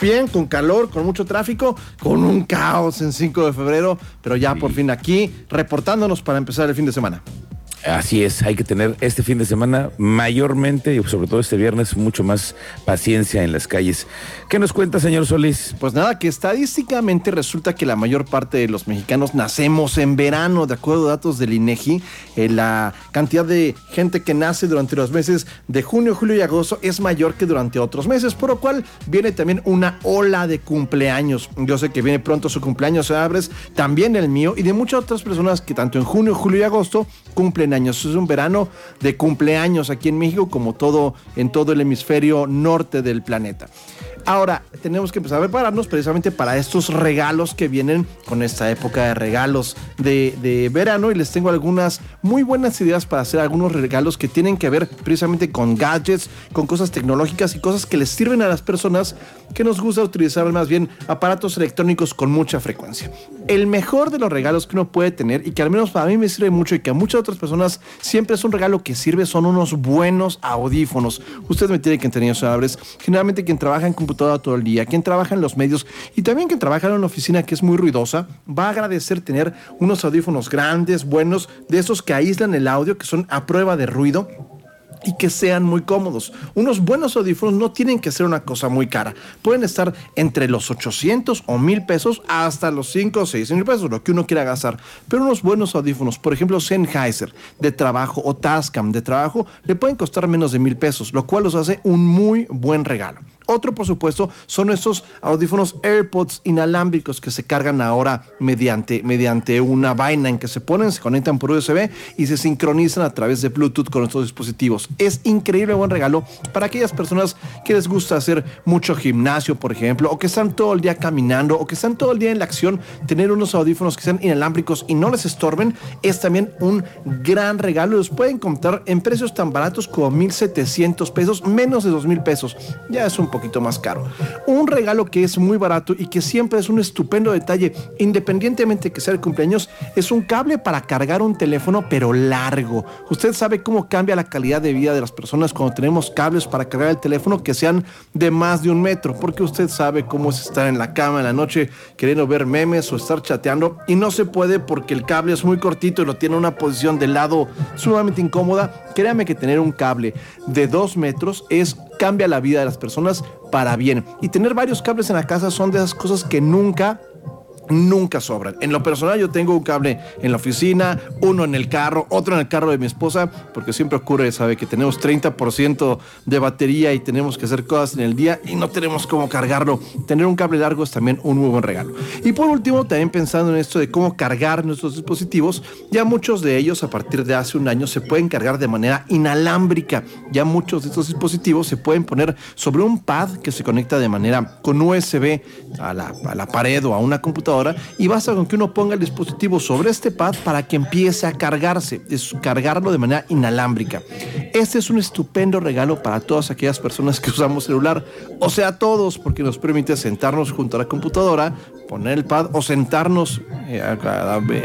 bien, con calor, con mucho tráfico, con un caos en 5 de febrero, pero ya por fin aquí, reportándonos para empezar el fin de semana. Así es, hay que tener este fin de semana mayormente y sobre todo este viernes mucho más paciencia en las calles. ¿Qué nos cuenta, señor Solís? Pues nada, que estadísticamente resulta que la mayor parte de los mexicanos nacemos en verano, de acuerdo a datos del INEGI. Eh, la cantidad de gente que nace durante los meses de junio, julio y agosto es mayor que durante otros meses, por lo cual viene también una ola de cumpleaños. Yo sé que viene pronto su cumpleaños, Abres, también el mío y de muchas otras personas que tanto en junio, julio y agosto cumplen años. Es un verano de cumpleaños aquí en México, como todo en todo el hemisferio norte del planeta. Ahora, tenemos que empezar a prepararnos precisamente para estos regalos que vienen con esta época de regalos de, verano y les tengo algunas muy buenas ideas para hacer algunos regalos que tienen que ver precisamente con gadgets, con cosas tecnológicas y cosas que les sirven a las personas que nos gusta utilizar más bien aparatos electrónicos con mucha frecuencia. El mejor de los regalos que uno puede tener y que al menos para mí me sirve mucho y que a muchas otras personas siempre es un regalo que sirve son unos buenos audífonos. Ustedes me tienen que entender, sabres. Generalmente quien trabaja en todo el día, quien trabaja en los medios y también quien trabaja en una oficina que es muy ruidosa, va a agradecer tener unos audífonos grandes, buenos, de esos que aíslan el audio, que son a prueba de ruido y que sean muy cómodos. Unos buenos audífonos no tienen que ser una cosa muy cara. Pueden estar entre los 800 o 1000 pesos hasta los 5 o 6 mil pesos, lo que uno quiera gastar. Pero unos buenos audífonos, por ejemplo Sennheiser de trabajo o Tascam de trabajo, le pueden costar menos de mil pesos, lo cual los hace un muy buen regalo. Otro, por supuesto, son estos audífonos AirPods inalámbricos que se cargan ahora mediante, mediante una vaina en que se ponen, se conectan por USB y se sincronizan a través de Bluetooth con estos dispositivos. Es increíble buen regalo para aquellas personas que les gusta hacer mucho gimnasio, por ejemplo, o que están todo el día caminando, o que están todo el día en la acción. Tener unos audífonos que sean inalámbricos y no les estorben es también un gran regalo. Los pueden comprar en precios tan baratos como 1,700 pesos, menos de 2,000 pesos. Ya es un poco Un regalo que es muy barato y que siempre es un estupendo detalle, independientemente que sea el cumpleaños, es un cable para cargar un teléfono, pero largo. Usted sabe cómo cambia la calidad de vida de las personas cuando tenemos cables para cargar el teléfono que sean de más de un metro, porque usted sabe cómo es estar en la cama en la noche queriendo ver memes o estar chateando y no se puede porque el cable es muy cortito y lo tiene en una posición de lado sumamente incómoda. Créame que tener un cable de dos metros es cambia la vida de las personas para bien. Y tener varios cables en la casa son de esas cosas que nunca nunca sobran. En lo personal yo tengo un cable en la oficina, uno en el carro, otro en el carro de mi esposa, porque siempre ocurre, sabe, que tenemos 30% de batería y tenemos que hacer cosas en el día y no tenemos cómo cargarlo. Tener un cable largo es también un muy buen regalo. Y por último, también pensando en esto de cómo cargar nuestros dispositivos, ya muchos de ellos a partir de hace un año se pueden cargar de manera inalámbrica. Ya muchos de estos dispositivos se pueden poner sobre un pad que se conecta de manera con USB a la, a la pared o a una computadora y basta con que uno ponga el dispositivo sobre este pad para que empiece a cargarse, es cargarlo de manera inalámbrica. Este es un estupendo regalo para todas aquellas personas que usamos celular, o sea, todos, porque nos permite sentarnos junto a la computadora, poner el pad o sentarnos, eh,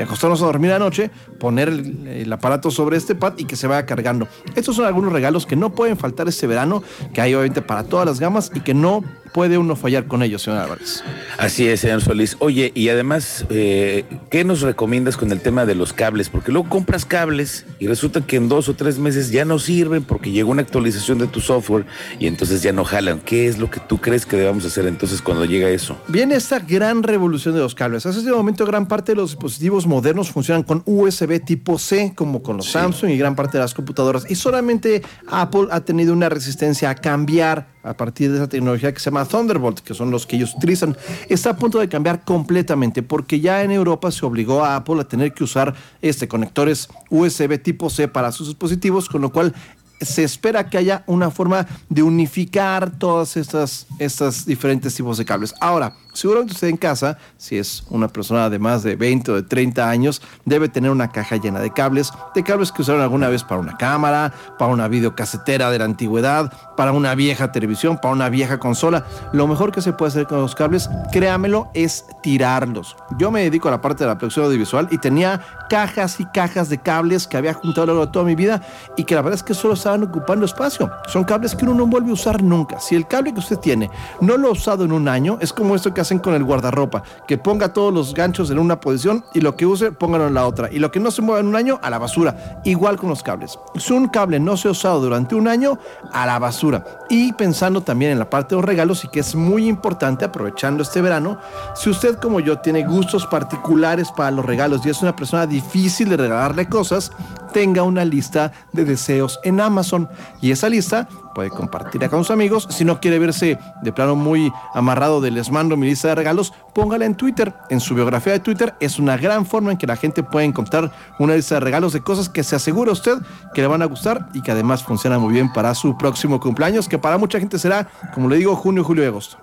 acostarnos a dormir anoche, poner el, el, aparato sobre este pad y que se vaya cargando. Estos son algunos regalos que no pueden faltar este verano, que hay obviamente para todas las gamas y que no puede uno fallar con ellos, señor Álvarez. Así es, señor Solís. Oye, y además, eh, ¿qué nos recomiendas con el tema de los cables? Porque luego compras cables y resulta que en dos o tres meses ya no sirven porque llegó una actualización de tu software y entonces ya no jalan. ¿Qué es lo que tú crees que debamos hacer entonces cuando llega eso? Viene esta gran revolución de los cables. Hace este momento gran parte de los dispositivos modernos funcionan con USB tipo C, como con los sí. Samsung y gran parte de las computadoras. Y solamente Apple ha tenido una resistencia a cambiar a partir de esa tecnología que se llama Thunderbolt, que son los que ellos utilizan, está a punto de cambiar completamente porque ya en Europa se obligó a Apple a tener que usar este conectores USB tipo C para sus dispositivos, con lo cual se espera que haya una forma de unificar todas estas, estas diferentes tipos de cables. Ahora, Seguramente usted en casa, si es una persona de más de 20 o de 30 años, debe tener una caja llena de cables, de cables que usaron alguna vez para una cámara, para una videocasetera de la antigüedad, para una vieja televisión, para una vieja consola. Lo mejor que se puede hacer con los cables, créamelo, es tirarlos. Yo me dedico a la parte de la producción audiovisual y tenía cajas y cajas de cables que había juntado a lo largo de toda mi vida y que la verdad es que solo estaban ocupando espacio. Son cables que uno no vuelve a usar nunca. Si el cable que usted tiene no lo ha usado en un año, es como esto que hacen con el guardarropa, que ponga todos los ganchos en una posición y lo que use, póngalo en la otra. Y lo que no se mueva en un año, a la basura. Igual con los cables. Si un cable no se ha usado durante un año, a la basura. Y pensando también en la parte de los regalos y que es muy importante aprovechando este verano, si usted como yo tiene gustos particulares para los regalos y es una persona difícil de regalarle cosas, tenga una lista de deseos en Amazon y esa lista puede compartirla con sus amigos. Si no quiere verse de plano muy amarrado de les mando mi lista de regalos, póngala en Twitter. En su biografía de Twitter es una gran forma en que la gente puede encontrar una lista de regalos de cosas que se asegura usted que le van a gustar y que además funciona muy bien para su próximo cumpleaños, que para mucha gente será, como le digo, junio, julio y agosto.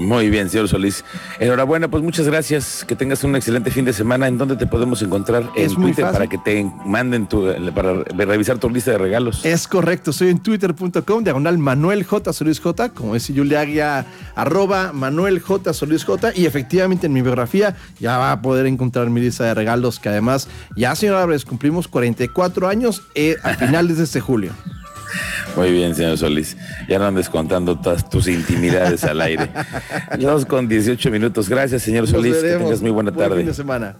Muy bien, señor Solís. Enhorabuena, pues muchas gracias. Que tengas un excelente fin de semana. ¿En dónde te podemos encontrar? Es en Twitter fácil. para que te manden tu, para revisar tu lista de regalos. Es correcto, soy en twitter.com, diagonal Manuel J. Solís J, como dice Julia Aguia, arroba Manuel J. Solís J. Y efectivamente en mi biografía ya va a poder encontrar mi lista de regalos, que además ya, señor Álvarez, cumplimos 44 años eh, a finales de este julio. Muy bien, señor Solís. Ya no andes contando todas tus intimidades al aire. Dos con 18 minutos. Gracias, señor Nos Solís. Que tengas muy buena Buen tarde. fin de semana.